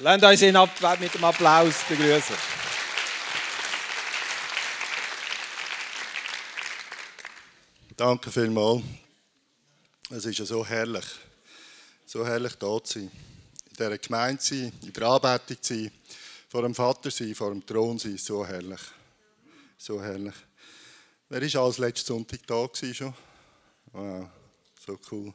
Lasst uns ihn mit dem Applaus begrüßen. Danke vielmals. Es ist ja so herrlich, so herrlich da zu sein. In dieser Gemeinde zu sein, in der Anbetung zu sein, vor dem Vater zu sein, vor dem Thron zu sein, so herrlich. So herrlich. Wer war als letzten Sonntag da schon? Wow, so cool.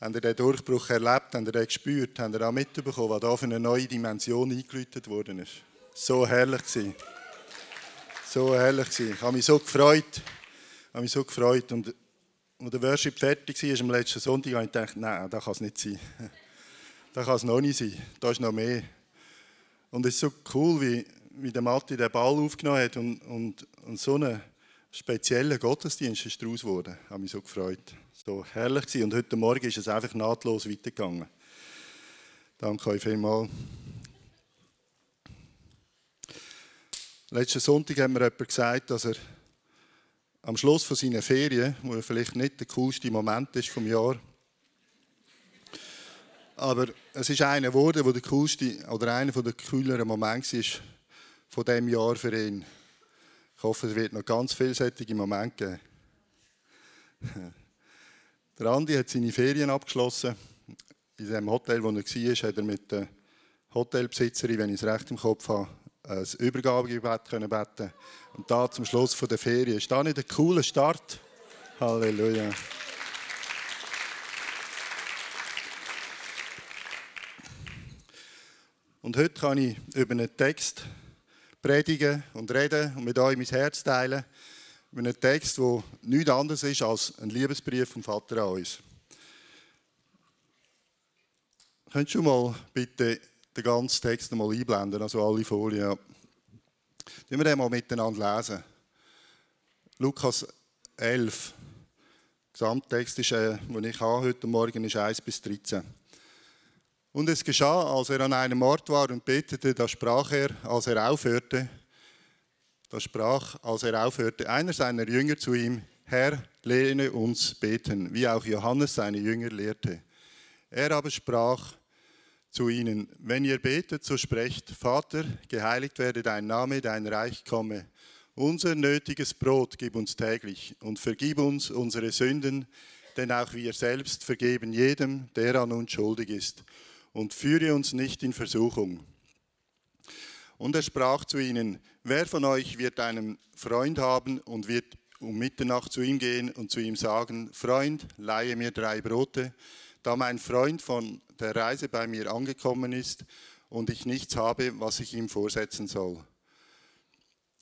Habt ihr den Durchbruch erlebt? Habt ihr den gespürt? Habt ihr auch mitbekommen, was da für eine neue Dimension eingeläutet worden ist? So herrlich gewesen. So herrlich gewesen. Ich habe mich so gefreut habe mich so gefreut. Und als der Worship fertig war am letzten Sonntag, habe ich gedacht, nein, das kann es nicht sein. Das kann es noch nicht sein. Da ist noch mehr. Und es ist so cool, wie, wie der Matti den Ball aufgenommen hat und, und, und so einen speziellen Gottesdienst ist daraus geworden. Ich habe mich so gefreut. So herrlich gewesen. Und heute Morgen ist es einfach nahtlos weitergegangen. Danke euch vielmals. Letzten Sonntag hat mir jemand gesagt, dass er am Schluss von seiner Ferien, wo vielleicht nicht der coolste Moment ist vom Jahr, aber es ist einer geworden, wo der coolste oder einer der cooleren Momente ist von dem Jahr für ihn. Ich hoffe, es wird noch ganz vielseitige Momente geben. Der Andi hat seine Ferien abgeschlossen. In dem Hotel, wo er war, hat er mit der Hotelbesitzerin, wenn ich es recht im Kopf habe, ein Übergabegebet können beten Und da zum Schluss der Ferien. Ist das nicht ein cooler Start? Halleluja. Und heute kann ich über einen Text predigen und reden und mit euch mein Herz teilen. Über einen Text, der nichts anderes ist als ein Liebesbrief vom Vater an uns. Könntest du mal bitte den ganzen Text mal einblenden, also alle Folien. Ja. wir den mal miteinander lesen. Lukas 11. Der Gesamttext, ist, äh, den ich habe heute Morgen, ist 1 bis 13. Und es geschah, als er an einem Ort war und betete, da sprach er, als er aufhörte, da sprach, als er aufhörte, einer seiner Jünger zu ihm, Herr, lehre uns beten, wie auch Johannes seine Jünger lehrte. Er aber sprach, zu ihnen, wenn ihr betet, so sprecht, Vater, geheiligt werde dein Name, dein Reich komme. Unser nötiges Brot gib uns täglich und vergib uns unsere Sünden, denn auch wir selbst vergeben jedem, der an uns schuldig ist. Und führe uns nicht in Versuchung. Und er sprach zu ihnen, wer von euch wird einen Freund haben und wird um Mitternacht zu ihm gehen und zu ihm sagen, Freund, leihe mir drei Brote, da mein Freund von der Reise bei mir angekommen ist und ich nichts habe, was ich ihm vorsetzen soll.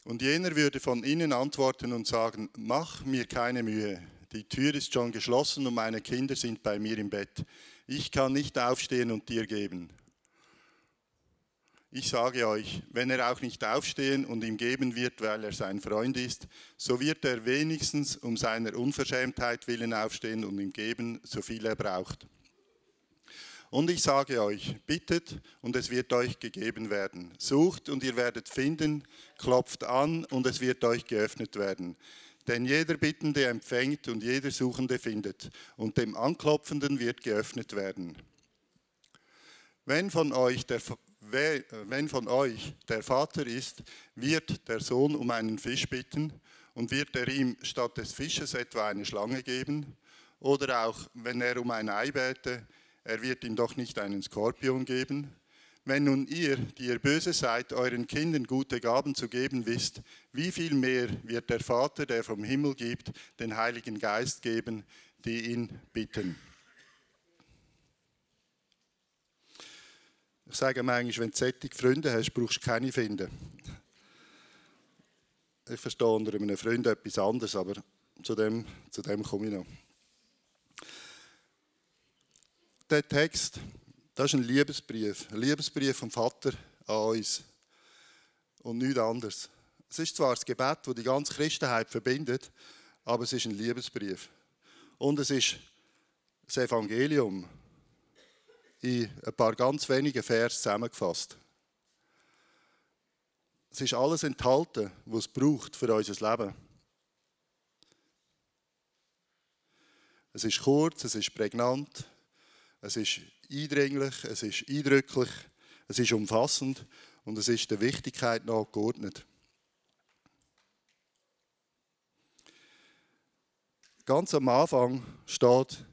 Und jener würde von innen antworten und sagen, mach mir keine Mühe, die Tür ist schon geschlossen und meine Kinder sind bei mir im Bett. Ich kann nicht aufstehen und dir geben. Ich sage euch, wenn er auch nicht aufstehen und ihm geben wird, weil er sein Freund ist, so wird er wenigstens um seiner Unverschämtheit willen aufstehen und ihm geben, so viel er braucht. Und ich sage euch, bittet und es wird euch gegeben werden. Sucht und ihr werdet finden, klopft an und es wird euch geöffnet werden. Denn jeder Bittende empfängt und jeder Suchende findet und dem Anklopfenden wird geöffnet werden. Wenn von euch der, wenn von euch der Vater ist, wird der Sohn um einen Fisch bitten und wird er ihm statt des Fisches etwa eine Schlange geben? Oder auch, wenn er um ein Ei bäte, er wird ihm doch nicht einen Skorpion geben. Wenn nun ihr, die ihr böse seid, euren Kindern gute Gaben zu geben wisst, wie viel mehr wird der Vater, der vom Himmel gibt, den Heiligen Geist geben, die ihn bitten. Ich sage manchmal, wenn du solche Freunde hast, brauchst du keine finden. Ich verstehe unter einem Freund etwas anderes, aber zu dem, zu dem komme ich noch der Text, das ist ein Liebesbrief. Ein Liebesbrief vom Vater an uns. Und nichts anderes. Es ist zwar das Gebet, das die ganze Christenheit verbindet, aber es ist ein Liebesbrief. Und es ist das Evangelium in ein paar ganz wenigen Vers zusammengefasst. Es ist alles enthalten, was es braucht für unser Leben. Es ist kurz, es ist prägnant, es ist eindringlich, es ist eindrücklich, Es ist umfassend und es ist der Wichtigkeit nachgeordnet. Ganz am Anfang steht,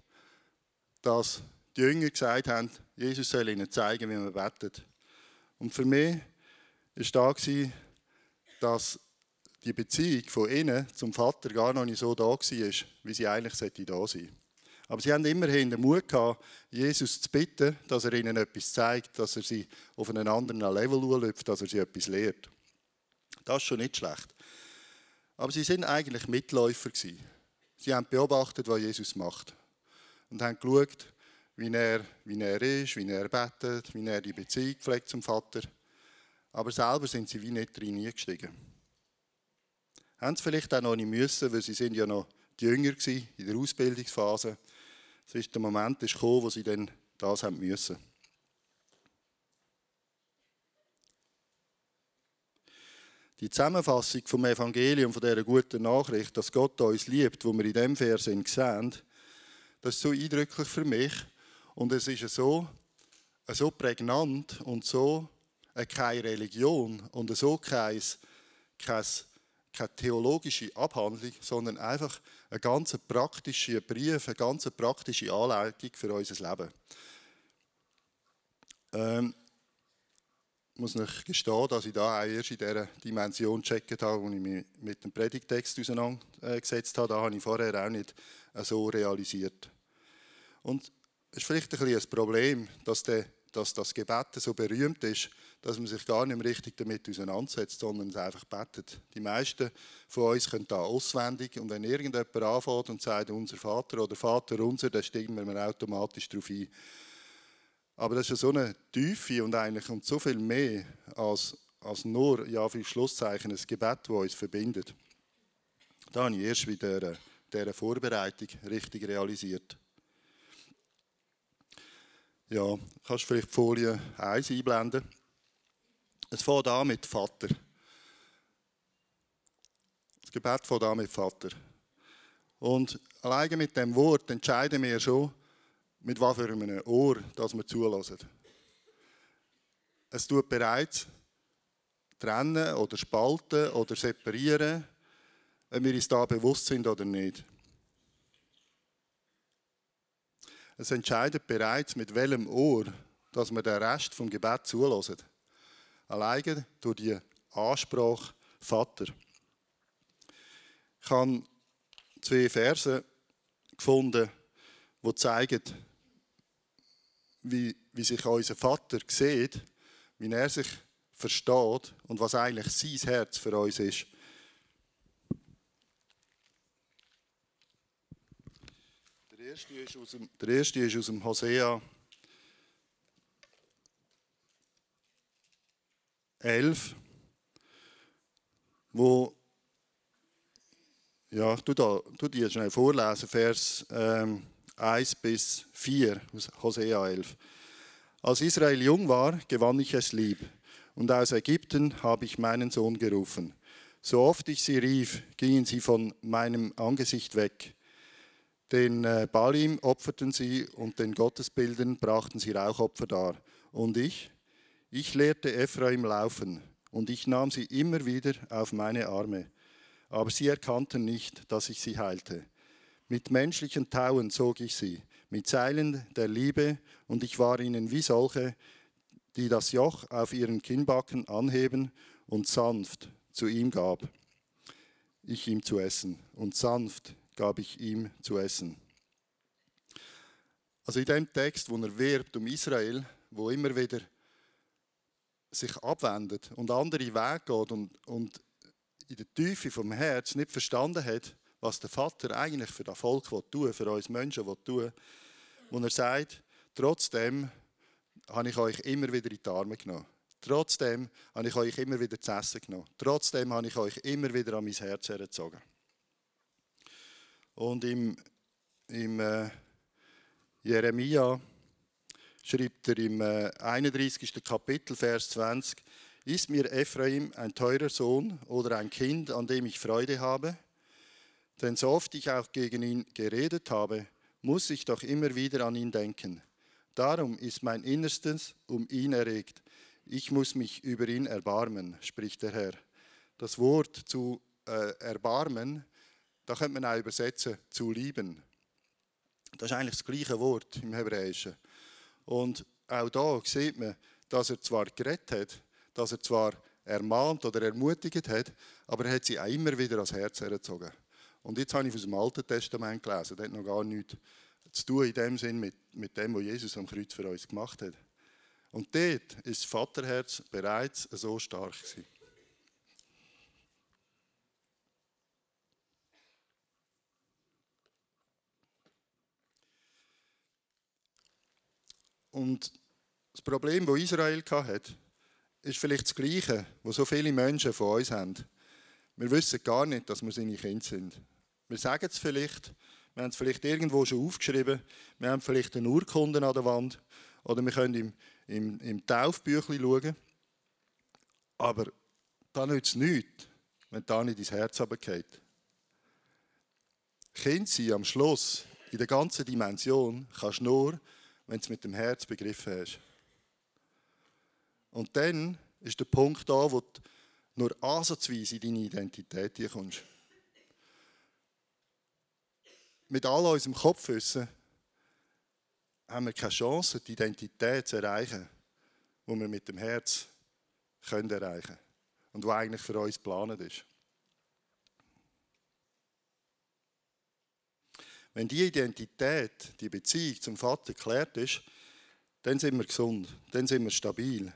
dass die Jünger gesagt haben, Jesus soll ihnen zeigen, wie man betet. Und für mich war da, dass die Beziehung von ihnen zum Vater gar noch nicht so da war, wie sie eigentlich da sein sollte. Aber sie haben immerhin den Mut gehabt, Jesus zu bitten, dass er ihnen etwas zeigt, dass er sie auf einen anderen Level läuft, dass er sie etwas lehrt. Das ist schon nicht schlecht. Aber sie sind eigentlich Mitläufer. Sie haben beobachtet, was Jesus macht. Und haben geschaut, wie er, wie er ist, wie er betet, wie er die Beziehung pflegt zum Vater. Aber selber sind sie wie nicht drin gestiegen. Haben sie vielleicht auch noch nicht müssen, weil sie sind ja noch die Jünger waren, in der Ausbildungsphase. Es ist der Moment ist gekommen, wo sie dann das haben müssen. Die Zusammenfassung vom Evangelium, von dieser guten Nachricht, dass Gott uns liebt, wo wir in dem Vers sehen, das ist so eindrücklich für mich. Und es ist so, so prägnant und so keine Religion und so kein, kein, keine theologische Abhandlung, sondern einfach ein ganz praktischer Brief, eine ganz praktische Anleitung für unser Leben. Ähm, ich muss euch gestehen, dass ich da auch erst in dieser Dimension gecheckt habe, wo ich mich mit dem Predigtext auseinandergesetzt habe. Da habe ich vorher auch nicht so realisiert. Und ist vielleicht ein, ein Problem, dass, der, dass das Gebet so berühmt ist, dass man sich gar nicht mehr richtig damit auseinandersetzt, sondern es einfach betet. Die meisten von uns können da auswendig und wenn irgendjemand anfängt und sagt, unser Vater oder Vater unser, dann steigen wir automatisch darauf ein. Aber das ist ja so eine Tiefe und eigentlich und so viel mehr als, als nur, ja, für Schlusszeichen, ein Gebet, das uns verbindet. Da habe ich erst wieder dieser Vorbereitung richtig realisiert. Ja, kannst du vielleicht die Folie 1 einblenden? Es fängt an mit Vater. Das Gebet fängt an mit Vater. Und alleine mit dem Wort entscheiden wir schon, mit was für einem Ohr dass wir zulassen. Es tut bereits trennen oder spalten oder separieren, ob wir uns da bewusst sind oder nicht. Es entscheidet bereits, mit welchem Ohr dass wir den Rest vom Gebet zulassen. Alleine durch die Ansprache Vater. Ich habe zwei Verse gefunden, die zeigen, wie, wie sich unser Vater sieht, wie er sich versteht und was eigentlich sein Herz für uns ist. Erste ist aus dem, der erste ist aus dem Hosea 11, wo ja, tu, da, die schnell vorlesen, Vers ähm, 1 bis 4 aus Hosea 11. Als Israel jung war, gewann ich es lieb, und aus Ägypten habe ich meinen Sohn gerufen. So oft ich sie rief, gingen sie von meinem Angesicht weg. Den äh, Balim opferten sie und den Gottesbildern brachten sie Rauchopfer dar. Und ich, ich lehrte Ephraim laufen, und ich nahm sie immer wieder auf meine Arme. Aber sie erkannten nicht, dass ich sie heilte. Mit menschlichen Tauen zog ich sie, mit Seilen der Liebe, und ich war ihnen wie solche, die das Joch auf ihren Kinnbacken anheben und sanft zu ihm gab. Ich ihm zu essen, und sanft gab ich ihm zu essen. Also in dem Text, wo er wirbt um Israel, wo immer wieder sich abwendet und andere Wege geht und, und in der Tiefe vom Herz nicht verstanden hat, was der Vater eigentlich für das Volk tun für uns Menschen tun wo er sagt, trotzdem habe ich euch immer wieder in die Arme genommen. Trotzdem habe ich euch immer wieder zu essen genommen. Trotzdem habe ich euch immer wieder an mein Herz hergezogen. Und im, im äh, Jeremia schreibt er im äh, 31. Kapitel, Vers 20, ist mir Ephraim ein teurer Sohn oder ein Kind, an dem ich Freude habe? Denn so oft ich auch gegen ihn geredet habe, muss ich doch immer wieder an ihn denken. Darum ist mein Innerstes um ihn erregt. ich muss mich über ihn erbarmen, spricht der Herr. Das Wort zu äh, erbarmen, da könnte man auch übersetzen, zu lieben. Das ist eigentlich das gleiche Wort im Hebräischen. Und auch da sieht man, dass er zwar geredet hat, dass er zwar ermahnt oder ermutigt hat, aber er hat sie auch immer wieder ans Herz hergezogen. Und jetzt habe ich aus dem Alten Testament gelesen, das hat noch gar nichts zu tun in dem Sinn mit, mit dem, was Jesus am Kreuz für uns gemacht hat. Und dort ist das Vaterherz bereits so stark gewesen. Und das Problem, das Israel hatte, ist vielleicht das Gleiche, was so viele Menschen von uns haben. Wir wissen gar nicht, dass wir seine Kinder sind. Wir sagen es vielleicht, wir haben es vielleicht irgendwo schon aufgeschrieben, wir haben vielleicht eine Urkunde an der Wand oder wir können im, im, im Taufbüchlein schauen. Aber da nützt es nichts, wenn da nicht ins Herz runtergeht. Kind sein am Schluss, in der ganzen Dimension, kannst du nur, wenn du es mit dem Herz begriffen hast. Und dann ist der Punkt da, wo du nur ansatzweise in deine Identität kommst. Mit all unserem Kopfwissen haben wir keine Chance, die Identität zu erreichen, die wir mit dem Herz erreichen können und die eigentlich für uns geplant ist. Wenn die Identität, die Beziehung zum Vater geklärt ist, dann sind wir gesund, dann sind wir stabil,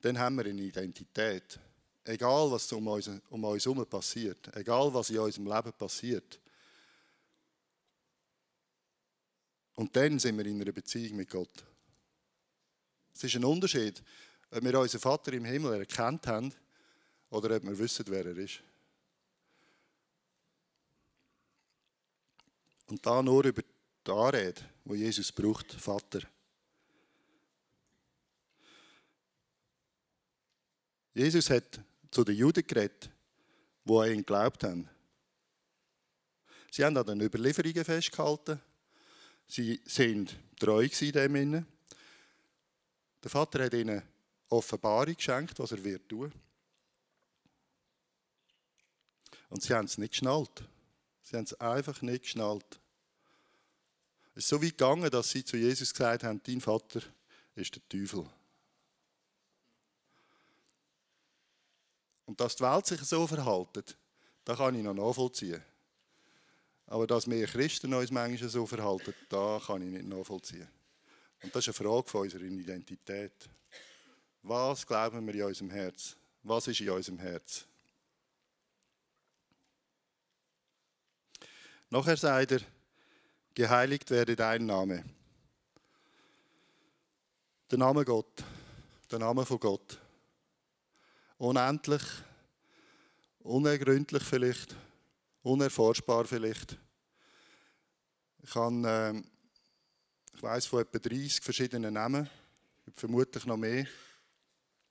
dann haben wir eine Identität. Egal, was um uns, um uns herum passiert, egal, was in unserem Leben passiert. Und dann sind wir in einer Beziehung mit Gott. Es ist ein Unterschied, ob wir unseren Vater im Himmel erkannt haben oder ob wir wissen, wer er ist. Und da nur über die Anrede, wo Jesus braucht, Vater. Jesus hat zu den Juden geredet, die an ihn geglaubt haben. Sie haben an den Überlieferungen festgehalten. Sie sind treu in dem Der Vater hat ihnen Offenbarung geschenkt, was er wird tun. Und sie haben es nicht geschnallt. Sie haben es einfach nicht geschnallt. Es ist so weit gegangen, dass sie zu Jesus gesagt haben, dein Vater ist der Teufel. Und dass die Welt sich so verhält, da kann ich noch nachvollziehen. Aber dass wir Christen uns manchmal so verhalten, da kann ich nicht nachvollziehen. Und das ist eine Frage von unserer Identität. Was glauben wir in unserem Herz? Was ist in unserem Herz? Nachher sagt er, geheiligt werde dein Name. Der Name Gott, der Name von Gott. Unendlich, unergründlich vielleicht, unerforschbar vielleicht. Ich, habe, äh, ich weiß von etwa 30 verschiedenen Namen, vermutlich noch mehr.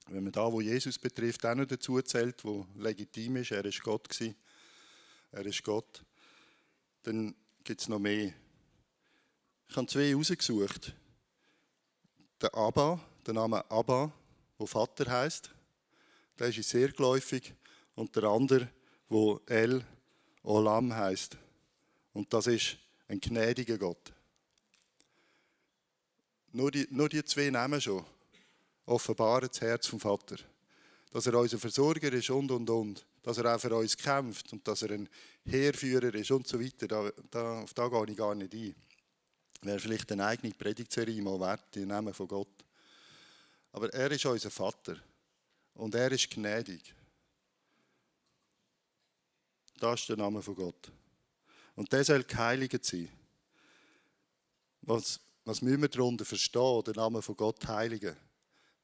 Wenn man da, wo Jesus betrifft, auch noch dazu zählt, wo legitim ist, er ist Gott gewesen, er ist Gott, dann gibt es noch mehr. Ich habe zwei rausgesucht. Der Abba, der Name Abba, wo Vater heißt der ist sehr geläufig, und der andere, wo El Olam heißt. Und das ist ein gnädiger Gott. Nur die, nur die zwei Namen schon offenbaren das Herz vom Vater. Dass er unser Versorger ist und und und. Dass er auch für uns kämpft und dass er ein Heerführer ist und so weiter. Da, da, auf da gehe ich gar nicht ein. Wäre vielleicht eine eigene Predigtserie mal wert, die Namen von Gott. Aber er ist unser Vater. Und er ist gnädig. Das ist der Name von Gott. Und der soll geheiligt sein. Was, was müssen wir darunter verstehen, den Namen von Gott heiligen?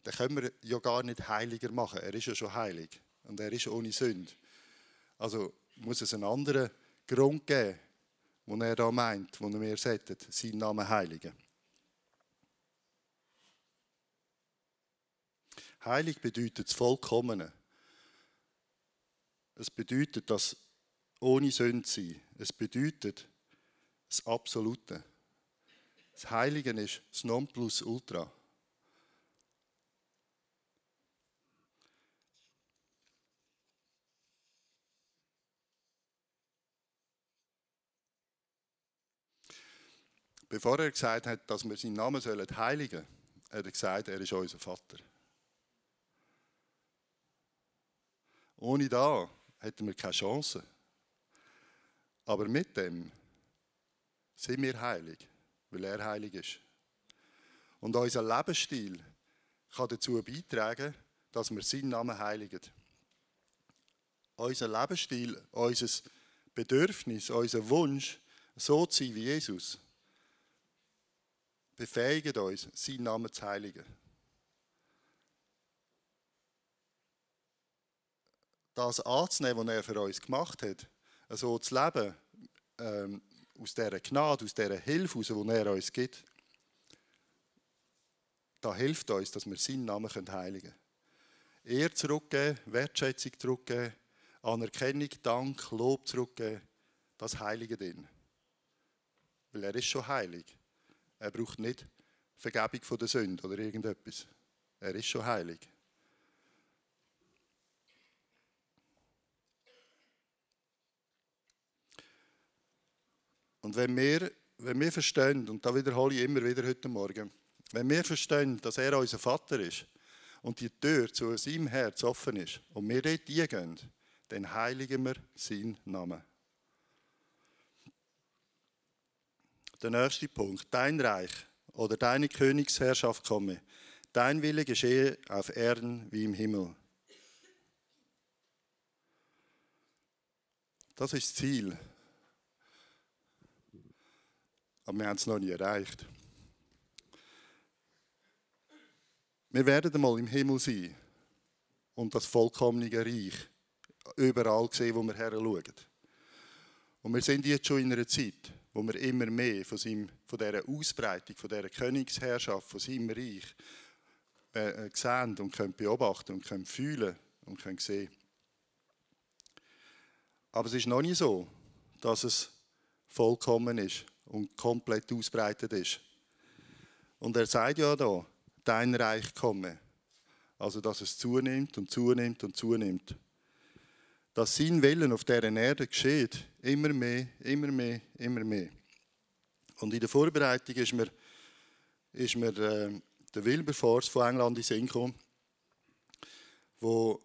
Den können wir ja gar nicht heiliger machen. Er ist ja schon heilig. Und er ist ohne Sünde. Also muss es einen anderen Grund geben, wo er da meint, er mir sagt, seinen Namen heiligen. Heilig bedeutet das Vollkommene. Es bedeutet das ohne Sünde sein. Es bedeutet das Absolute. Das Heilige ist das Nonplusultra. Bevor er gesagt hat, dass wir seinen Namen sollen heiligen sollen, hat er gesagt, er ist unser Vater. Ohne da hätten wir keine Chance. Aber mit dem sind wir heilig, weil er heilig ist. Und unser Lebensstil kann dazu beitragen, dass wir seinen Namen heiligen. Unser Lebensstil, unser Bedürfnis, unser Wunsch, so zu sein wie Jesus, befähigt uns, seinen Namen zu heiligen. Das anzunehmen, was er für uns gemacht hat, so zu leben, ähm, aus dieser Gnade, aus dieser Hilfe, die er uns gibt, da hilft uns, dass wir seinen Namen heiligen können. Ehr zurückgeben, Wertschätzung zurückgeben, Anerkennung, Dank, Lob zurückgeben, das heiligt ihn. Weil er ist schon heilig. Er braucht nicht Vergebung von der Sünde oder irgendetwas. Er ist schon heilig. Und wenn wir, wenn wir verstehen, und da wiederhole ich immer wieder heute Morgen, wenn wir verstehen, dass er unser Vater ist und die Tür zu seinem Herz offen ist und wir dort gehen, dann heiligen wir seinen Namen. Der nächste Punkt. Dein Reich oder deine Königsherrschaft komme. Dein Wille geschehe auf Erden wie im Himmel. Das ist das Ziel. Aber wir haben es noch nie erreicht. Wir werden einmal im Himmel sein und das vollkommene Reich überall sehen, wo wir her schauen. Und wir sind jetzt schon in einer Zeit, wo wir immer mehr von, seinem, von dieser Ausbreitung, von dieser Königsherrschaft, von seinem Reich äh, äh, sehen und können beobachten und können fühlen und können sehen. Aber es ist noch nicht so, dass es vollkommen ist und komplett ausbreitet ist. Und er sagt ja da, dein Reich komme. Also, dass es zunimmt und zunimmt und zunimmt dass sein Willen auf dieser Erde geschieht. Immer mehr, immer mehr, immer mehr. Und in der Vorbereitung ist mir, ist mir äh, der Wilberforce von England in Sinn gekommen, wo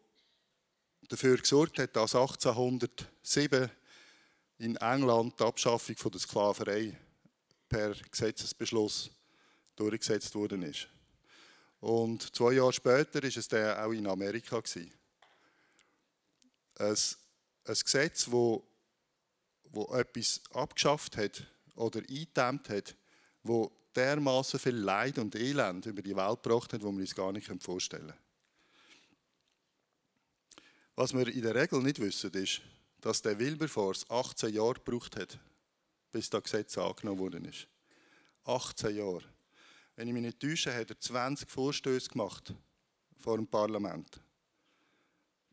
dafür gesorgt hat, dass 1807 in England die Abschaffung von der Sklaverei per Gesetzesbeschluss durchgesetzt worden ist. Und zwei Jahre später ist es dann auch in Amerika gewesen ein, ein Gesetz, wo, wo etwas abgeschafft hat oder eingedämmt hat, wo dermaßen viel Leid und Elend über die Welt gebracht hat, wo wir uns gar nicht vorstellen können. Was wir in der Regel nicht wissen, ist, dass der Wilberforce 18 Jahre gebraucht hat, bis das Gesetz angenommen worden ist. 18 Jahre. Wenn ich mich nicht täusche, hat er 20 Vorstöße gemacht vor dem Parlament.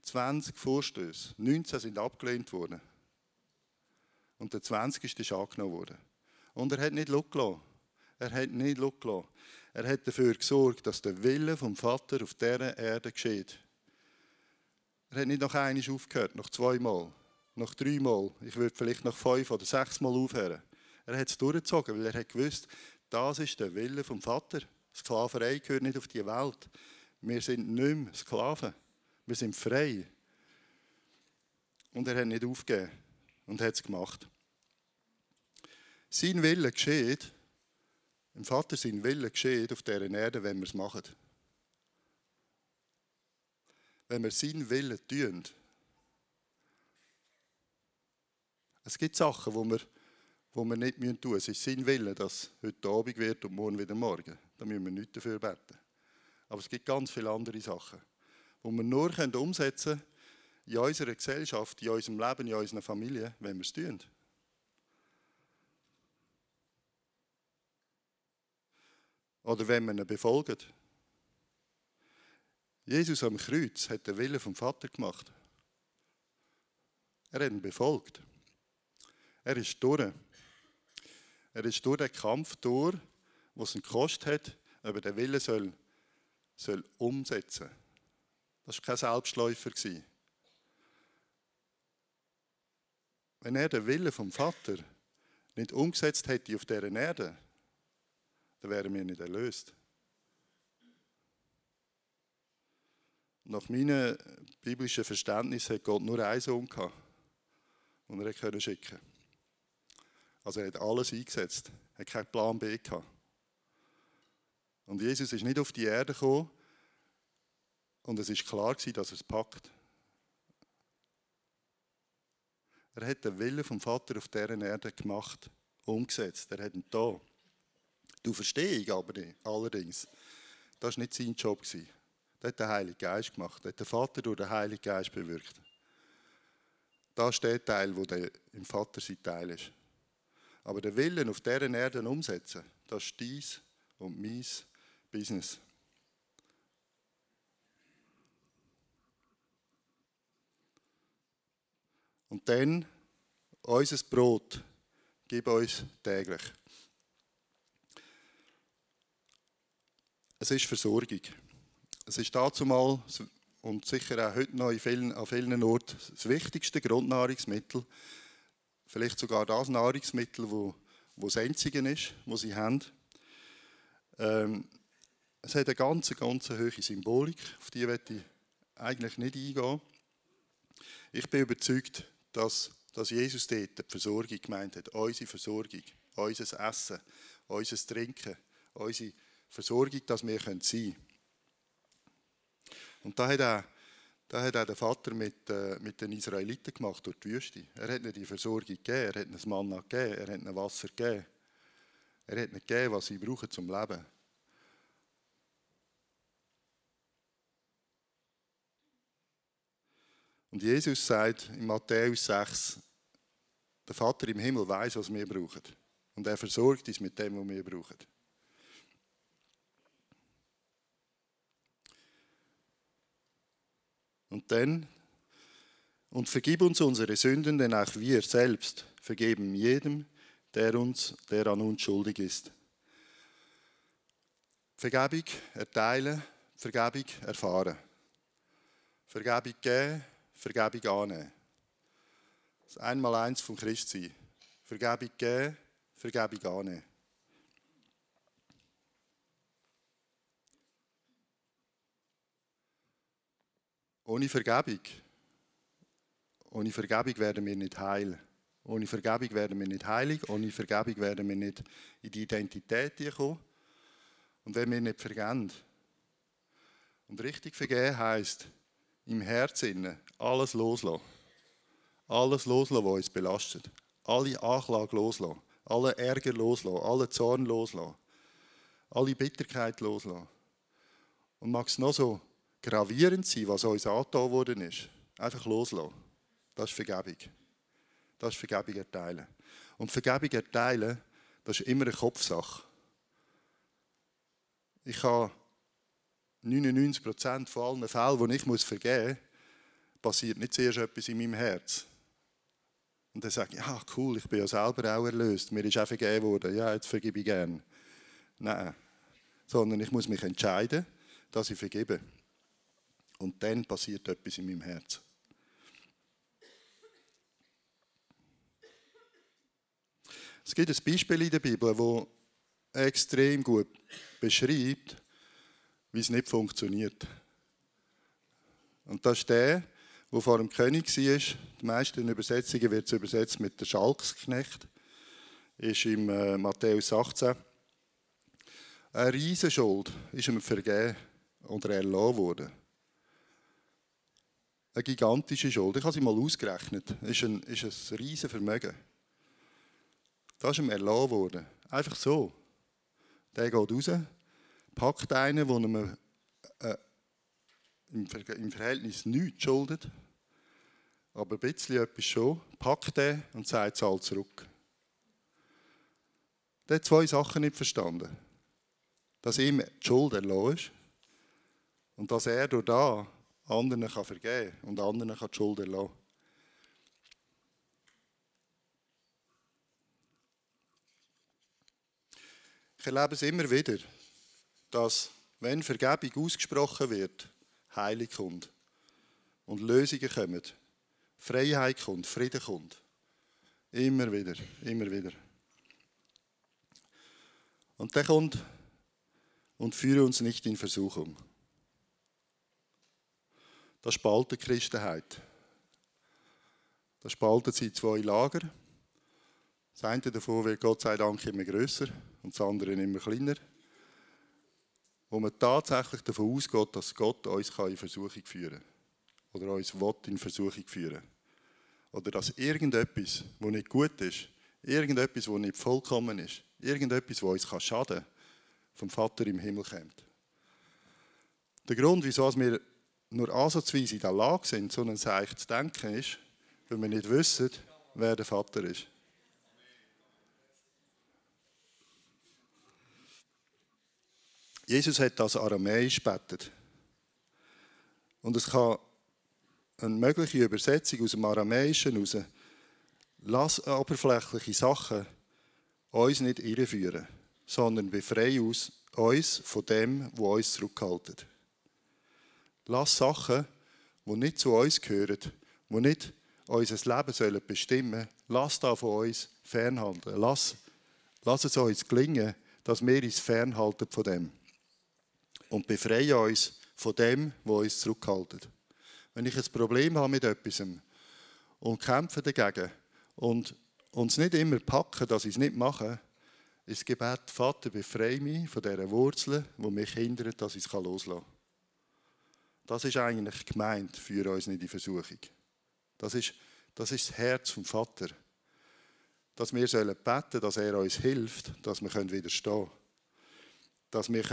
20 Vorstöße, 19 sind abgelehnt worden. Und der 20. ist angenommen worden. Und er hat nicht gelassen. Er hat nicht gelassen. Er hat dafür gesorgt, dass der Wille vom Vater auf dieser Erde geschieht. Er hat nicht noch einmal aufgehört, noch zweimal, noch dreimal. Ich würde vielleicht noch fünf oder sechsmal aufhören. Er hat es durchgezogen, weil er hat gewusst, das ist der Wille vom Vater. Sklaverei gehört nicht auf die Welt. Wir sind nicht mehr Sklaven. Wir sind frei. Und er hat nicht aufgegeben und hat es gemacht. Sein Wille geschieht, im Vater sein Wille geschieht auf dieser Erde, wenn wir es machen. Wenn wir seinen Willen tun. Es gibt Sachen, wo wir, wo wir nicht tun müssen. Es ist sein Wille, dass heute Abend wird und morgen wieder morgen. Da müssen wir nicht dafür beten. Aber es gibt ganz viele andere Sachen die wir nur umsetzen können in unserer Gesellschaft, in unserem Leben, in unserer Familie, wenn wir es tun. Oder wenn wir ihn befolgen. Jesus am Kreuz hat den Willen vom Vater gemacht. Er hat ihn befolgt. Er ist durch. Er ist durch den Kampf durch, was ihn gekostet hat, ob er den Willen soll, soll umsetzen soll. Das war kein Selbstläufer. Wenn er den Willen vom Vater nicht umgesetzt hätte auf dieser Erde, dann wären wir nicht erlöst. Nach meinem biblischen Verständnis hat Gott nur einen Sohn gehabt, den er schicken konnte. Also er hat alles eingesetzt, er hat keinen Plan B gehabt. Und Jesus ist nicht auf die Erde gekommen und es ist klar gewesen, dass er es packt. Er hat den Willen vom Vater auf dieser Erde gemacht, umgesetzt. Er hat ihn da. Du verstehst aber nicht, allerdings, das war nicht sein Job. Das hat der Heilige Geist gemacht. Das hat der Vater durch den Heiligen Geist bewirkt. Das ist der Teil, der im Vater sein Teil ist. Aber der Willen auf dieser Erde umsetzen, das ist dies und mein Business. Und dann, unser Brot, gib uns täglich. Es ist Versorgung. Es ist dazu mal und sicher auch heute noch vielen, an vielen Orten das wichtigste Grundnahrungsmittel. Vielleicht sogar das Nahrungsmittel, wo, wo das einzige ist, wo sie haben. Ähm, es hat eine ganz, ganz hohe Symbolik, auf die werde ich eigentlich nicht eingehen. Ich bin überzeugt, dass, dass Jesus dort die Versorgung gemeint hat. Unsere Versorgung, unser Essen, unser Trinken, unsere Versorgung, dass wir sein können. Und da hat auch, da hat auch der Vater mit, äh, mit den Israeliten gemacht durch die Wüste. Er hat ihnen die Versorgung gegeben, er hat ihnen das Manna gegeben, er hat ihnen Wasser gegeben. Er hat ihnen gegeben, was sie brauchen zum Leben. Und Jesus sagt in Matthäus 6, der Vater im Himmel weiß, was wir brauchen. Und er versorgt uns mit dem, was wir brauchen. Und dann, und vergib uns unsere Sünden, denn auch wir selbst vergeben jedem, der, uns, der an uns schuldig ist. Vergebung erteilen, Vergebung erfahren. Vergebung geben, Vergebung annehmen. Das Einmaleins vom Christsein. Vergebung geben, Vergebung annehmen. Ohne Vergebung, ohne Vergebung werden wir nicht heil. Ohne Vergebung werden wir nicht heilig. Ohne Vergebung werden wir nicht in die Identität kommen. Und wenn wir nicht vergeben, und richtig vergeben heisst, im Herzen alles loslassen. Alles loslassen, was uns belastet. Alle Anklage loslassen. Alle Ärger loslassen. Alle Zorn loslassen. Alle Bitterkeit loslassen. Und mag es noch so gravierend sein, was uns angetan worden ist. Einfach loslassen. Das ist Vergebung. Das ist Vergebung erteilen. Und Vergebung erteilen, das ist immer eine Kopfsache. Ich habe 99% von allen Fällen, die ich muss vergeben muss, passiert nicht zuerst etwas in meinem Herz. Und dann sage ich, ja cool, ich bin ja selber auch erlöst, mir ist auch vergeben worden, ja, jetzt vergebe ich gern. Nein, sondern ich muss mich entscheiden, dass ich vergebe. Und dann passiert etwas in meinem Herz. Es gibt ein Beispiel in der Bibel, das extrem gut beschreibt, wie es nicht funktioniert. Und das ist der, der vor dem König war. Die meisten Übersetzungen wird es übersetzt mit der Schalksknecht. Ist im äh, Matthäus 18. Eine Riesenschuld ist ihm vergeben oder erlassen worden. Eine gigantische Schuld. Ich habe sie mal ausgerechnet. Ist ein, ist ein riesen Vermögen. Das ist ihm erlassen worden. Einfach so. Der geht raus, packt einen, der ihm äh, im Verhältnis nichts schuldet, aber ein bisschen etwas schon, packt den und sagt all zurück. Der hat zwei Sachen nicht verstanden. Dass ihm die Schuld erlassen ist und dass er durch da anderen kann vergeben und anderen kann die Schuld erlassen. Ich erlebe es immer wieder, dass, wenn Vergebung ausgesprochen wird, Heilung kommt und Lösungen kommen, Freiheit kommt, Frieden kommt. Immer wieder, immer wieder. Und der kommt und führe uns nicht in Versuchung. Das spaltet die Christenheit. Das spaltet sie in zwei Lager. Das eine davon wird Gott sei Dank immer größer und das andere immer kleiner. Wo man tatsächlich davon ausgeht, dass Gott uns in Versuchung führen kann. Oder uns in Versuchung führen Oder dass irgendetwas, was nicht gut ist, irgendetwas, was nicht vollkommen ist, irgendetwas, was uns schaden kann, vom Vater im Himmel kommt. Der Grund, wieso wir nur ansatzweise in der Lage sind, so ein Zeichen zu denken, ist, weil wir nicht wissen, wer der Vater ist. Jesus hat das Aramäisch betet. Und es kann eine mögliche Übersetzung aus dem Aramäischen heraus, lass oberflächliche Sachen uns nicht irreführen, sondern befreie uns, uns von dem, wo uns zurückhaltet. Lass Sachen, die nicht zu uns gehören, die nicht unser Leben sollen bestimmen lass da von uns fernhalten. Lass, lass es uns gelingen, dass wir uns fernhalten von dem. Und befreie uns von dem, was uns zurückhaltet. Wenn ich ein Problem habe mit etwas und kämpfe dagegen und uns nicht immer packen, dass ich es nicht mache, ist das Gebet, Vater, befreie mich von dieser Wurzeln, die mich hindert, dass ich es loslassen kann. Das ist eigentlich gemeint, für uns nicht in Versuchung. Das ist, das ist das Herz vom Vater. Dass wir sollen beten, dass er uns hilft, dass wir widerstehen können. Dass wir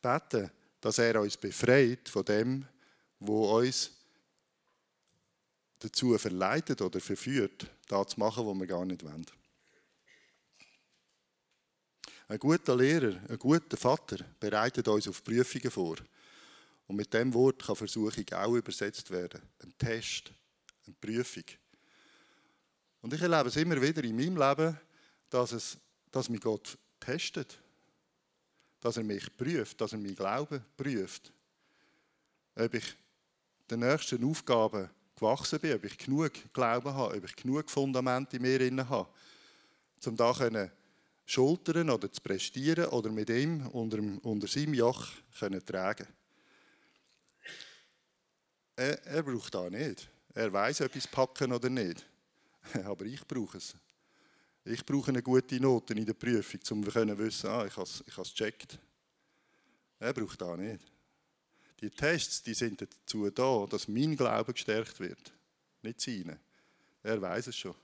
beten dass er uns befreit von dem, wo uns dazu verleitet oder verführt, das zu machen, was wir gar nicht wollen. Ein guter Lehrer, ein guter Vater bereitet uns auf Prüfungen vor. Und mit dem Wort kann Versuchung auch übersetzt werden. Ein Test, eine Prüfung. Und ich erlebe es immer wieder in meinem Leben, dass, es, dass mich Gott testet. Dass er mich prüft, dass er mein Glauben prüft. Ob ich den nächsten Aufgaben gewachsen bin, ob ich genug Glauben habe, ob ich genug Fundament in mir habe, um da können schultern oder zu prestieren oder mit ihm unter, unter seinem Joch können tragen er, er braucht da nicht. Er weiß, ob ich es packen oder nicht. Aber ich brauche es. Ich brauche eine gute Note in der Prüfung, um zu wissen, ah, ich habe es gecheckt. Er braucht da nicht. Die Tests die sind dazu da, dass mein Glaube gestärkt wird, nicht seine. Er weiß es schon.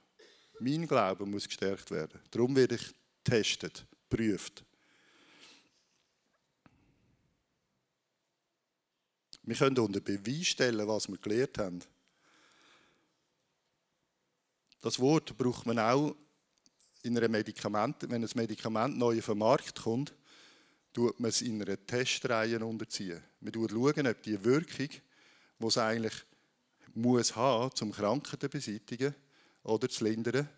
Mein Glaube muss gestärkt werden. Darum werde ich getestet, geprüft. Wir können unter Beweis stellen, was wir gelernt haben. Das Wort braucht man auch in einem Medikament. Wenn ein Medikament neu auf den Markt kommt, tut man es in einer Testreihe unterziehen. Man schaut, ob die Wirkung, die es eigentlich muss haben, zum Krankheiten zu beseitigen oder zu lindern,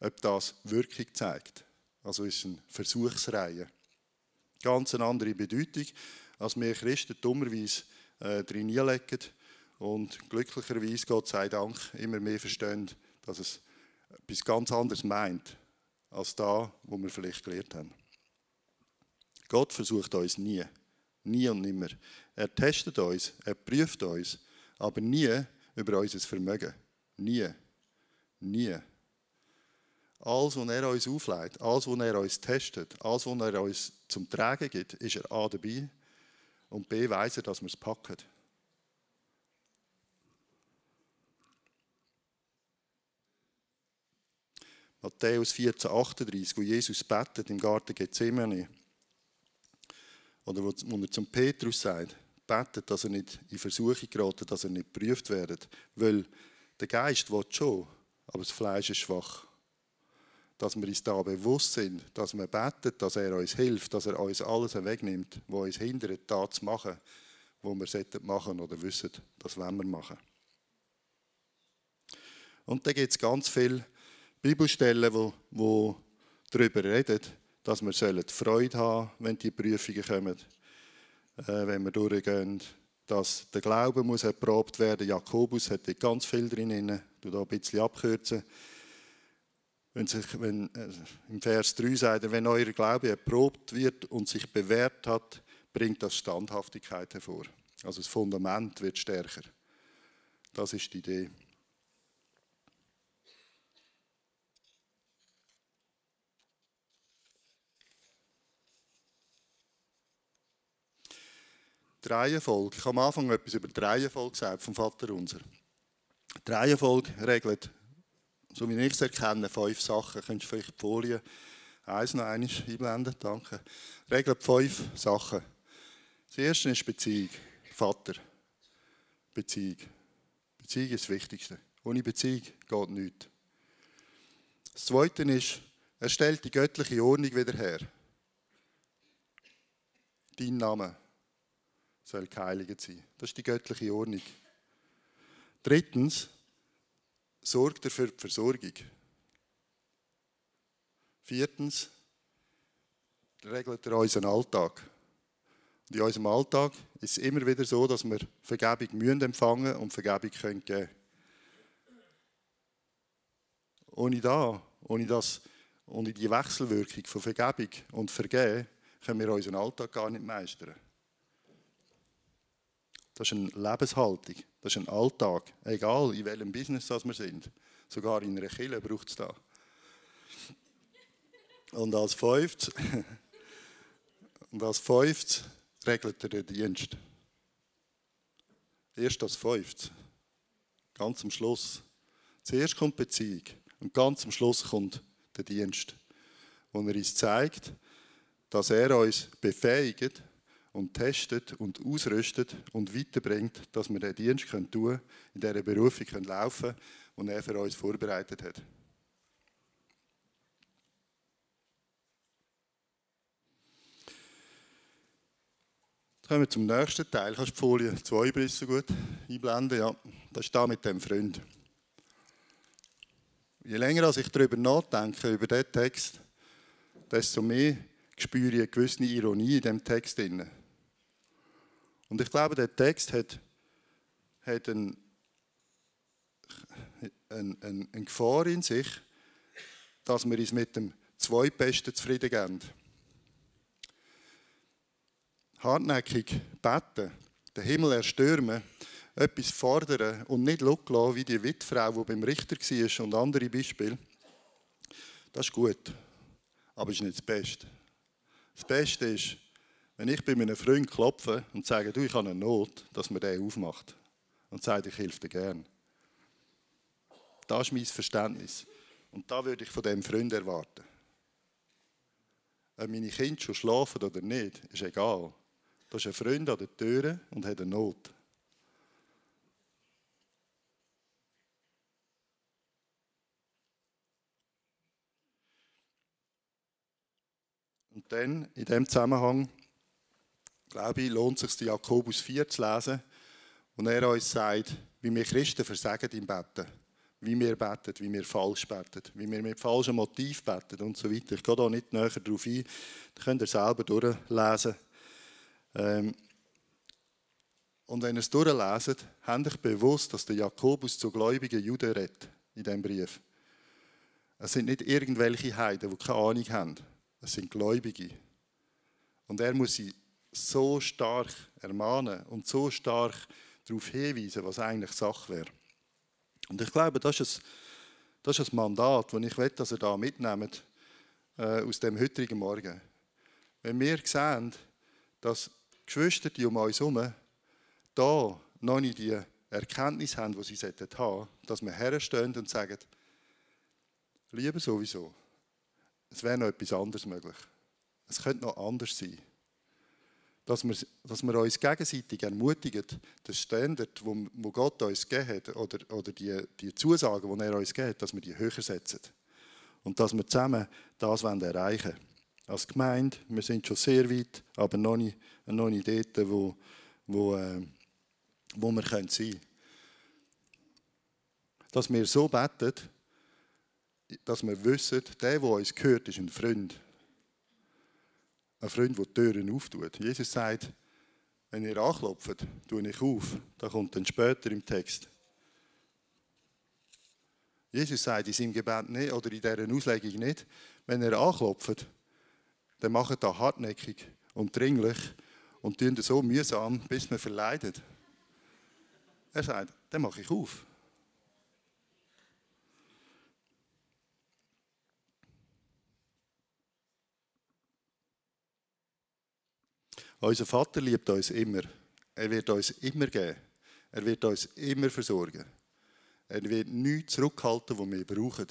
ob das Wirkung zeigt. Also ist es eine Versuchsreihe. Ganz eine andere Bedeutung, als wir Christen dummerweise äh, drin legen und glücklicherweise, Gott sei Dank, immer mehr verstehen, dass es etwas ganz anderes meint, als da, wo wir vielleicht gelernt haben. Gott versucht uns nie, nie und nimmer. Er testet uns, er prüft uns, aber nie über unser Vermögen. Nie. Nie. Alles, was er uns aufleitet, alles, was er uns testet, alles, was er uns zum Tragen gibt, ist er A dabei und B weiss er, dass wir es packen. Matthäus 14, 38, wo Jesus betet im Garten Gethsemane. Oder wo er zum Petrus sagt, betet, dass er nicht in Versuchung gerät, dass er nicht geprüft wird. Weil der Geist will schon, aber das Fleisch ist schwach dass wir uns da bewusst sind, dass wir beten, dass er uns hilft, dass er uns alles wegnimmt, was uns hindert, da zu machen, was wir machen oder wissen, das wollen wir machen. Und da gibt es ganz viele Bibelstellen, wo, wo darüber reden, dass wir Freude haben wenn die Prüfungen kommen, äh, wenn wir durchgehen, dass der Glaube muss erprobt werden. Jakobus hat da ganz viel drin, ich da ein bisschen abkürzen wenn, sich, wenn äh, im Vers 3 sagt er, wenn euer Glaube erprobt wird und sich bewährt hat, bringt das Standhaftigkeit hervor. Also das Fundament wird stärker. Das ist die Idee. Die Reihenfolge. Ich habe am Anfang etwas über die Reihenfolge gesagt vom Vater unser. Die Reihenfolge regelt, so wie ich es erkenne, fünf Sachen. Könntest du vielleicht die Folie eins noch einmal einblenden? Danke. Regelt fünf Sachen. Das erste ist Beziehung. Vater. Beziehung. Beziehung ist das Wichtigste. Ohne Beziehung geht nichts. Das zweite ist, er stellt die göttliche Ordnung wieder her. Dein Name soll geheiligt sein. Das ist die göttliche Ordnung. Drittens, sorgt er für die Versorgung. Viertens, regelt er unseren Alltag. Und in unserem Alltag ist es immer wieder so, dass wir Vergebung müssen empfangen und Vergebung können geben. Ohne da, ohne das, ohne die Wechselwirkung von Vergebung und Vergehen, können wir unseren Alltag gar nicht meistern. Das ist eine Lebenshaltung, das ist ein Alltag, egal in welchem Business das wir sind. Sogar in einer Kille braucht es da. Und als fünftes, und als fünftes regelt er den Dienst. Erst als fünftes, ganz am Schluss. Zuerst kommt die Beziehung und ganz am Schluss kommt der Dienst, wo er uns zeigt, dass er uns befähigt, und testet und ausrüstet und weiterbringt, dass wir den Dienst tun können, in dieser Berufung laufen können, die er für uns vorbereitet hat. Kommen wir zum nächsten Teil. Kannst du die Folie 2 besser gut einblenden? Ja, das ist da mit dem Freund. Je länger ich darüber nachdenke, über diesen Text, desto mehr spüre ich eine gewisse Ironie in diesem Text. Und ich glaube, der Text hat, hat eine ein, ein, ein Gefahr in sich, dass wir uns mit dem Zweitbesten zufrieden geben. Hartnäckig beten, den Himmel erstürmen, etwas fordern und nicht lassen, wie die Witfrau, die beim Richter war und andere Beispiele. Das ist gut, aber es ist nicht das Beste. Das Beste ist, wenn ich bei meinem Freund klopfe und sage, du, ich habe eine Not, dass man den aufmacht und sagt, ich helfe dir gern. Das ist mein Verständnis. Und da würde ich von dem Freund erwarten. Ob meine Kinder schon schlafen oder nicht, ist egal. Da ist ein Freund an der Tür und hat eine Not. Und dann, in dem Zusammenhang, glaube ich, lohnt es sich, Jakobus 4 zu lesen, wo er uns sagt, wie wir Christen versagen im Betten. Wie wir beten, wie wir falsch beten, wie wir mit falschem Motiv beten und so weiter. Ich gehe da nicht näher darauf ein, das könnt ihr selber durchlesen. Ähm und wenn ihr es durchleset, habt euch bewusst, dass der Jakobus zu gläubigen Juden redet in diesem Brief. Es sind nicht irgendwelche Heiden, die keine Ahnung haben. Es sind Gläubige. Und er muss sie so stark ermahnen und so stark darauf hinweisen, was eigentlich Sache wäre. Und ich glaube, das ist ein, das ist ein Mandat, das ich will, dass ihr da mitnehmt äh, aus dem heutigen Morgen. Wenn wir sehen, dass Geschwister die um uns herum da noch nicht die Erkenntnis haben, die sie haben sollten, dass wir herstehen und sagen, lieber sowieso, es wäre noch etwas anderes möglich. Es könnte noch anders sein dass wir, dass wir uns gegenseitig ermutigen, den Standard, wo Gott uns gegeben hat, oder, oder die, die Zusagen, die er uns gegeben hat, dass wir die höher setzen. Und dass wir zusammen das erreichen wollen. Als Gemeinde, wir sind schon sehr weit, aber noch nicht, noch nicht dort, wo, wo, äh, wo wir sein können. Dass wir so beten, dass wir wissen, der, der uns gehört, ist ein Freund ein Freund, der die Türen auftut. Jesus sagt, wenn ihr anklopft, tue ich auf. Da kommt dann später im Text. Jesus sagt in seinem Gebet nicht, oder in dieser Auslegung nicht, wenn er anklopft, dann macht er hartnäckig und dringlich und tun so mühsam, bis man verleidet. Er sagt, dann mache ich auf. Unser Vater liebt uns immer. Er wird uns immer geben. Er wird uns immer versorgen. Er wird nichts zurückhalten, was wir brauchen.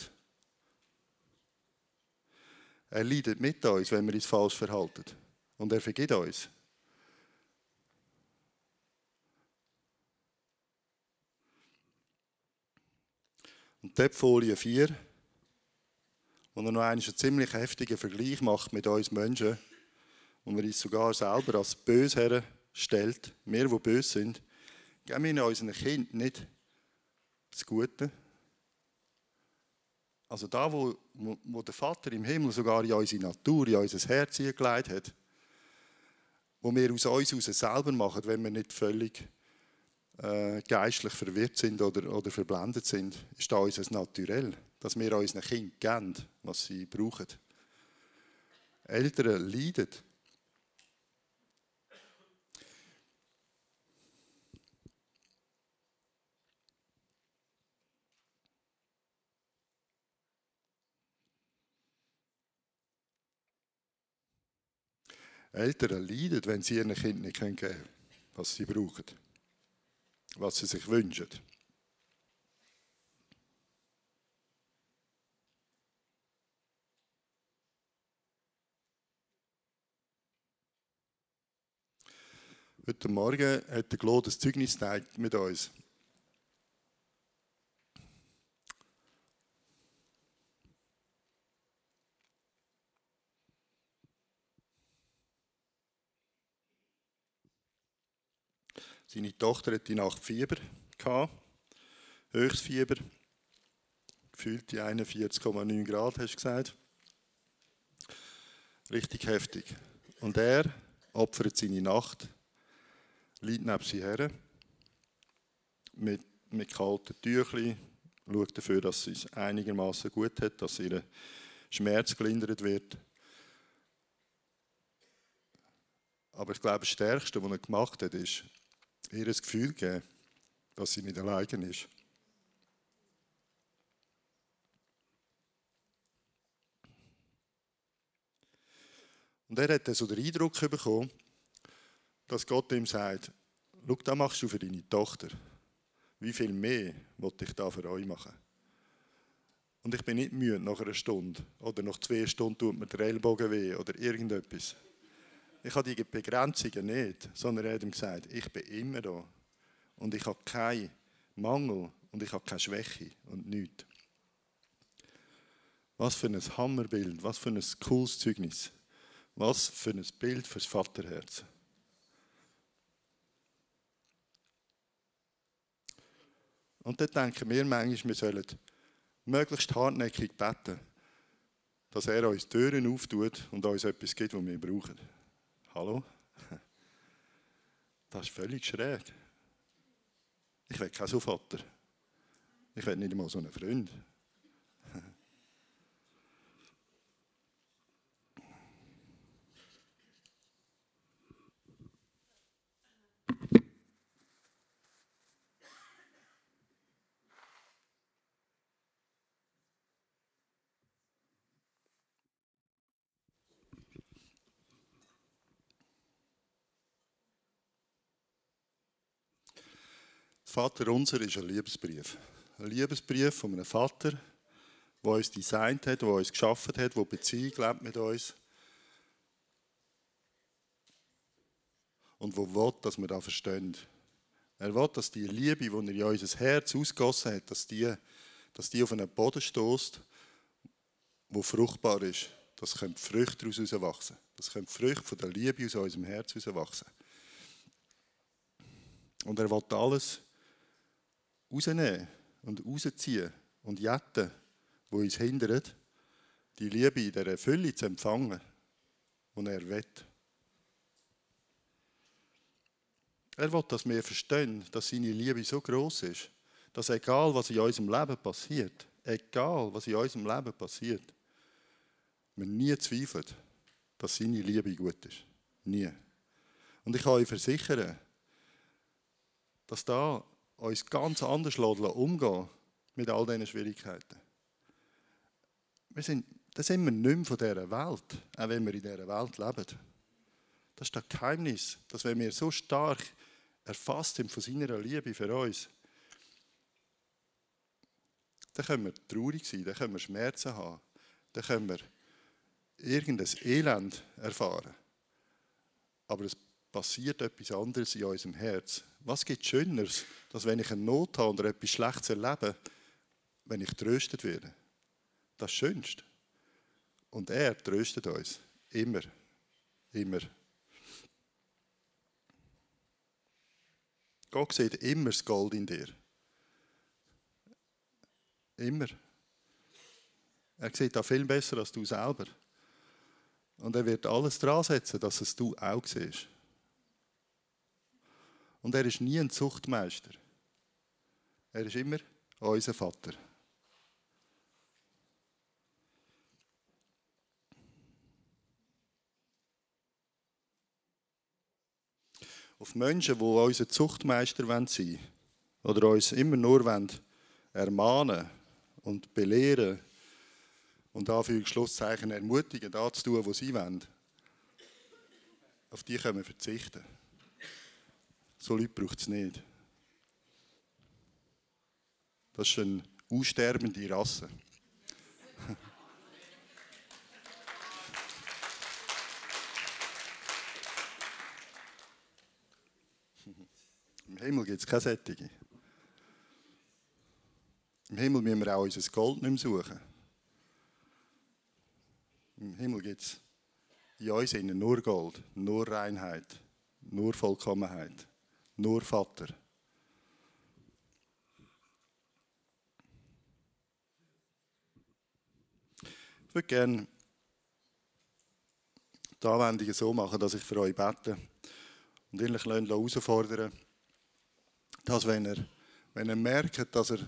Er leidet mit uns, wenn wir uns falsch verhalten. Und er vergibt uns. Und dort Folie 4, wo er noch einen ziemlich heftigen Vergleich macht mit uns Menschen und er uns sogar selber als böse herstellt, wir, die böse sind, geben wir unseren Kindern nicht das Gute. Also da, wo, wo der Vater im Himmel sogar in unsere Natur, in unser Herz hingelegt hat, wo wir aus uns heraus selber machen, wenn wir nicht völlig äh, geistlich verwirrt sind oder, oder verblendet sind, ist da unser Naturell, dass wir unseren Kindern geben, was sie brauchen. Eltern leiden Eltern leiden, wenn sie ihren Kindern nicht geben können, was sie brauchen, was sie sich wünschen. Heute Morgen hat der Claude das Zeugnis mit uns. Seine Tochter hatte die Nacht Fieber, Höchstfieber, gefühlte 41,9 Grad, hast du gesagt. Richtig heftig. Und er opfert seine Nacht, liegt neben sie her, mit, mit kalten Tüchern, schaut dafür, dass sie es einigermaßen gut hat, dass ihr Schmerz gelindert wird. Aber ich glaube, das Stärkste, was er gemacht hat, ist, ihr ein Gefühl geben, dass sie nicht allein ist. Und er hat so den Eindruck bekommen, dass Gott ihm sagt, schau, das machst du für deine Tochter. Wie viel mehr wollte ich da für euch machen? Und ich bin nicht müde nach einer Stunde oder nach zwei Stunden tut mir der Ellbogen weh oder irgendetwas. Ich habe die Begrenzungen nicht, sondern er hat ihm gesagt, ich bin immer da. Und ich habe keinen Mangel und ich habe keine Schwäche und nichts. Was für ein Hammerbild, was für ein cooles Zeugnis. Was für ein Bild fürs Vaterherz. Und dann denken wir manchmal, wir sollen möglichst hartnäckig beten, dass er uns Türen auftut und uns etwas gibt, was wir brauchen. Hallo? Das ist völlig schräg. Ich will keinen Vater. Ich will nicht einmal so einen Freund. Vater unser ist ein Liebesbrief. Ein Liebesbrief von einem Vater, der uns designt hat, der uns geschaffen hat, der Beziehung lebt mit uns. Und wo will, dass wir das verstehen. Er will, dass die Liebe, die er in unser Herz ausgossen hat, dass die, dass die auf einen Boden stößt, wo fruchtbar ist. Das können Früchte daraus wachsen. Das können Früchte von der Liebe aus unserem Herz wachsen. Und er will alles rausnehmen und rausziehen und jetten, wo uns hindert, die Liebe in der Fülle zu empfangen, die er will. Er will, dass wir verstehen, dass seine Liebe so groß ist, dass egal was in unserem Leben passiert, egal was in unserem Leben passiert, wir nie zweifeln, dass seine Liebe gut ist. Nie. Und ich kann euch versichern, dass da uns ganz anders umgehen mit all diesen Schwierigkeiten. Wir sind, das sind wir nicht mehr von dieser Welt, auch wenn wir in dieser Welt leben. Das ist das Geheimnis, dass wenn wir so stark erfasst sind von seiner Liebe für uns, dann können wir traurig sein, dann können wir Schmerzen haben, dann können wir irgendein Elend erfahren. Aber es passiert etwas anderes in unserem Herz. Was gibt Schöneres, als wenn ich eine Not habe oder etwas Schlechtes erlebe, wenn ich tröstet werde? Das Schönste. Und er tröstet uns. Immer. Immer. Gott sieht immer das Gold in dir. Immer. Er sieht da viel besser als du selber. Und er wird alles dran setzen, dass es du auch siehst. Und er ist nie ein Zuchtmeister. Er ist immer unser Vater. Auf Menschen, die unser Zuchtmeister sein wollen, oder uns immer nur ermahnen und belehren und dafür Schlusszeichen ermutigen, das zu tun, was sie wollen, auf die können wir verzichten. So Leute braucht es nicht. Das ist eine aussterbende Rasse. Im Himmel gibt es keine Sättige. Im Himmel müssen wir auch unser Gold nicht mehr suchen. Im Himmel gibt es in uns nur Gold, nur Reinheit, nur Vollkommenheit nur Vater. Ich würde gerne die Anwendungen so machen, dass ich für euch bete und ehrlich herausfordern dass wenn er, wenn er merkt, dass er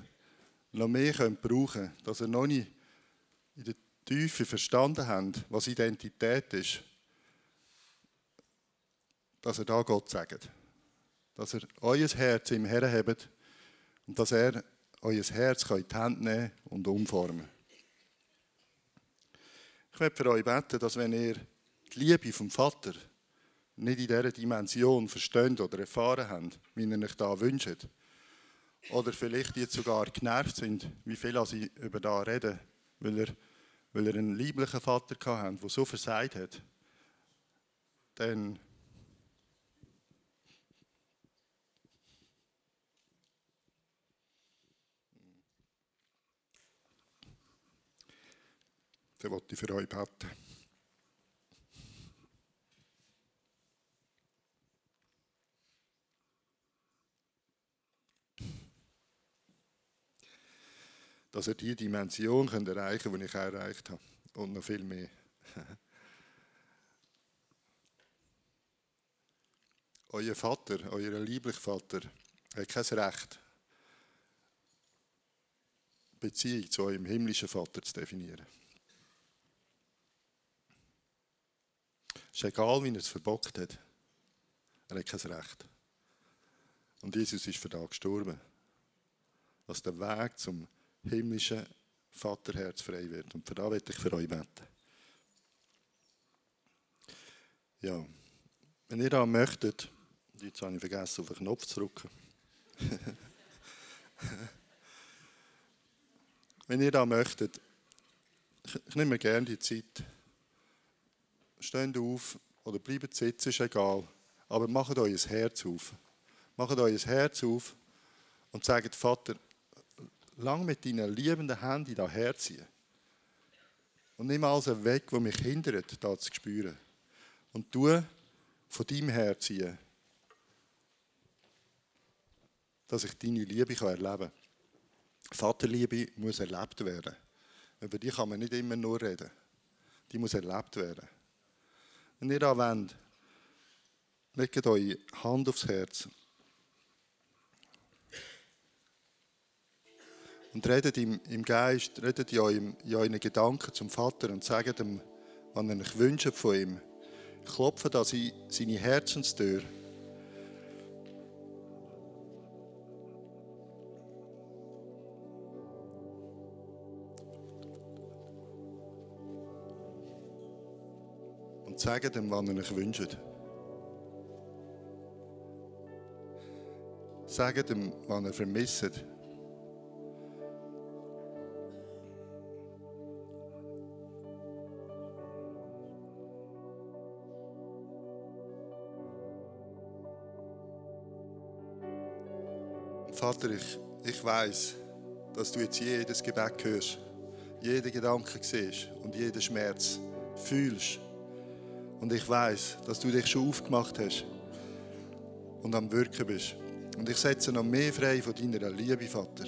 noch mehr brauchen könnte, dass er noch nicht in der Tiefe verstanden hat, was Identität ist, dass er da Gott sagt dass er euer Herz im Herren habt und dass er euer Herz in die Hand nehmen und umformen. Ich werde für euch beten, dass wenn ihr die Liebe vom Vater nicht in dieser Dimension versteht oder erfahren habt, wie ihr euch da wünscht, oder vielleicht jetzt sogar genervt sind, wie viel sie über da reden, weil er, weil er einen lieblichen Vater hatte, der so versagt hat, dann dann wollte ich für euch beten. Dass ihr die Dimension könnt erreichen könnt, die ich erreicht habe. Und noch viel mehr. euer Vater, euer lieblicher Vater, hat kein Recht, Beziehung zu eurem himmlischen Vater zu definieren. Ist egal, wie er es verbockt hat. Er hat kein Recht. Und Jesus ist für das gestorben. Dass der Weg zum himmlischen Vaterherz frei wird. Und für das werde ich für euch beten. Ja, wenn ihr da möchtet, jetzt habe ich vergessen, auf den Knopf zu drücken. wenn ihr da möchtet, ich nehme gerne die Zeit, steht auf oder bleibt sitzen, ist egal. Aber macht euer Herz auf. Macht euer Herz auf und sagt, Vater, lang mit deinen liebenden Händen da herziehen. Und nimm alles weg, was mich hindert, da zu spüren. Und tu von deinem Herz ziehen, dass ich deine Liebe erleben kann. Vaterliebe muss erlebt werden. Über die kann man nicht immer nur reden. Die muss erlebt werden. Wenn ihr da wollt, legt eure Hand aufs Herz. Und redet im, im Geist, redet in, eurem, in euren Gedanken zum Vater und sagt ihm, was ihr euch wünscht von ihm. Klopft an seine Herzenstür. Sagt ihm, was ihr euch wünscht. Sagt ihm, was ihr vermisst. Vater, ich, ich weiß, dass du jetzt jedes Gebet hörst, jeden Gedanken siehst und jeden Schmerz fühlst. Und ich weiß, dass du dich schon aufgemacht hast und am Wirken bist. Und ich setze noch mehr frei von deiner Liebe, Vater.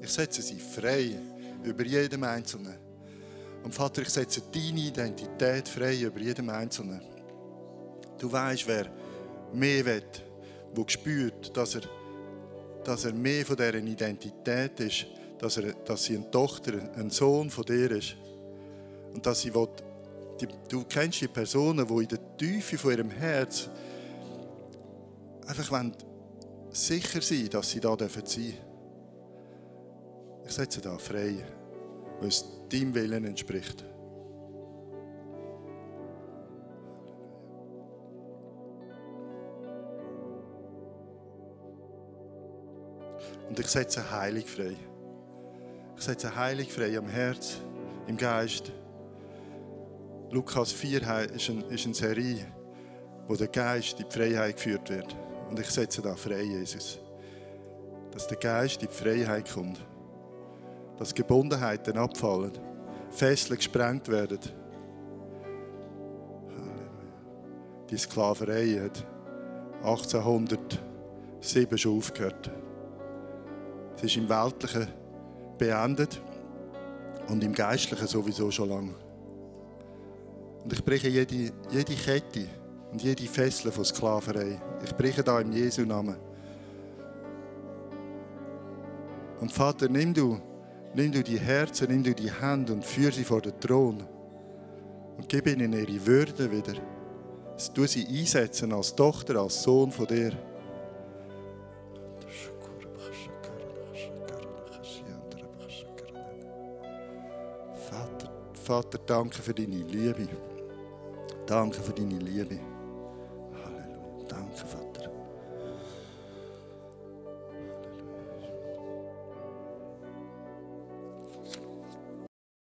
Ich setze sie frei über jedem Einzelnen. Und Vater, ich setze deine Identität frei über jedem Einzelnen. Du weißt, wer mehr will, wo spürt, dass er dass er mehr von dieser Identität ist, dass, er, dass sie eine Tochter, ein Sohn von dir ist. Und dass sie will, du kennst die Personen, die in der Tiefe von ihrem Herz einfach wollen sicher sein, dass sie da sein dürfen. Ich setze da frei, weil es deinem Willen entspricht. Und ich setze heilig frei. Ich setze heilig frei am Herz, im Geist. Lukas 4 ist, ein, ist eine Serie, wo der Geist in die Freiheit geführt wird. Und ich setze da frei, Jesus. Dass der Geist in die Freiheit kommt. Dass Gebundenheiten abfallen. Fesseln gesprengt werden. Die Sklaverei hat 1807 schon aufgehört. Es ist im Weltlichen beendet und im Geistlichen sowieso schon lange. Und ich breche jede, jede Kette und jede Fessel von Sklaverei. Ich breche da im Jesu Namen. Und Vater, nimm du, nimm du die Herzen, nimm du die Hände und führe sie vor den Thron. Und gib ihnen ihre Würde wieder. Du sie einsetzen als Tochter, als Sohn von dir. Vater, danke für deine Liebe. Danke für deine Liebe.